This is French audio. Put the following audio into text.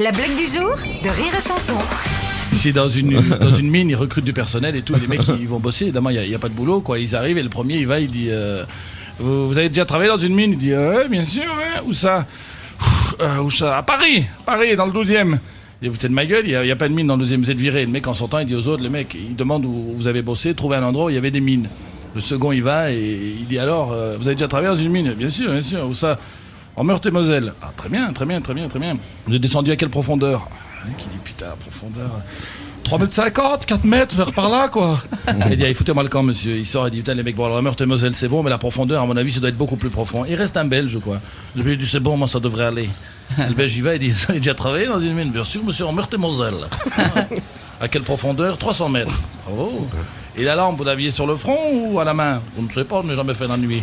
La blague du jour de Rire et Chanson. C'est dans une, mine, ils recrutent du personnel et tout. Les mecs, ils vont bosser. Évidemment, il n'y a, pas de boulot. Quoi. Ils arrivent et le premier, il va, il dit euh, vous, vous avez déjà travaillé dans une mine? Il dit bien sûr, ouais. Où ça? Euh, Où ça? À Paris Paris, dans le 12 e Il vous êtes de ma gueule, il n'y a, pas de mine dans le 12 e vous êtes viré. Le mec, en sortant, il dit aux autres Le mec, il demande où vous avez bossé, trouver un endroit où il y avait des mines. Le second, il va et il dit Alors, euh, vous avez déjà travaillé dans une mine? Bien sûr, bien sûr. Où ça? En Meurthe-et-Moselle. Ah, très bien, très bien, très bien, très bien. Vous êtes descendu à quelle profondeur mec, il dit Putain, profondeur. 3 mètres 50, 4 mètres, vers par là, quoi. il dit, allez, foutez-moi le camp, monsieur. Il sort, il dit, putain, les mecs, bon, alors, Meurthe et Moselle, c'est bon, mais la profondeur, à mon avis, ça doit être beaucoup plus profond. Il reste un Belge, quoi. Le Belge dit, c'est bon, moi, ça devrait aller. Le Belge, il va, il dit, vous avez déjà travaillé dans une mine Bien sûr, monsieur, en Meurthe et Moselle. à quelle profondeur 300 mètres. Bravo. Et la lampe, vous l'aviez sur le front ou à la main Je ne sais pas, je n'ai jamais fait la nuit.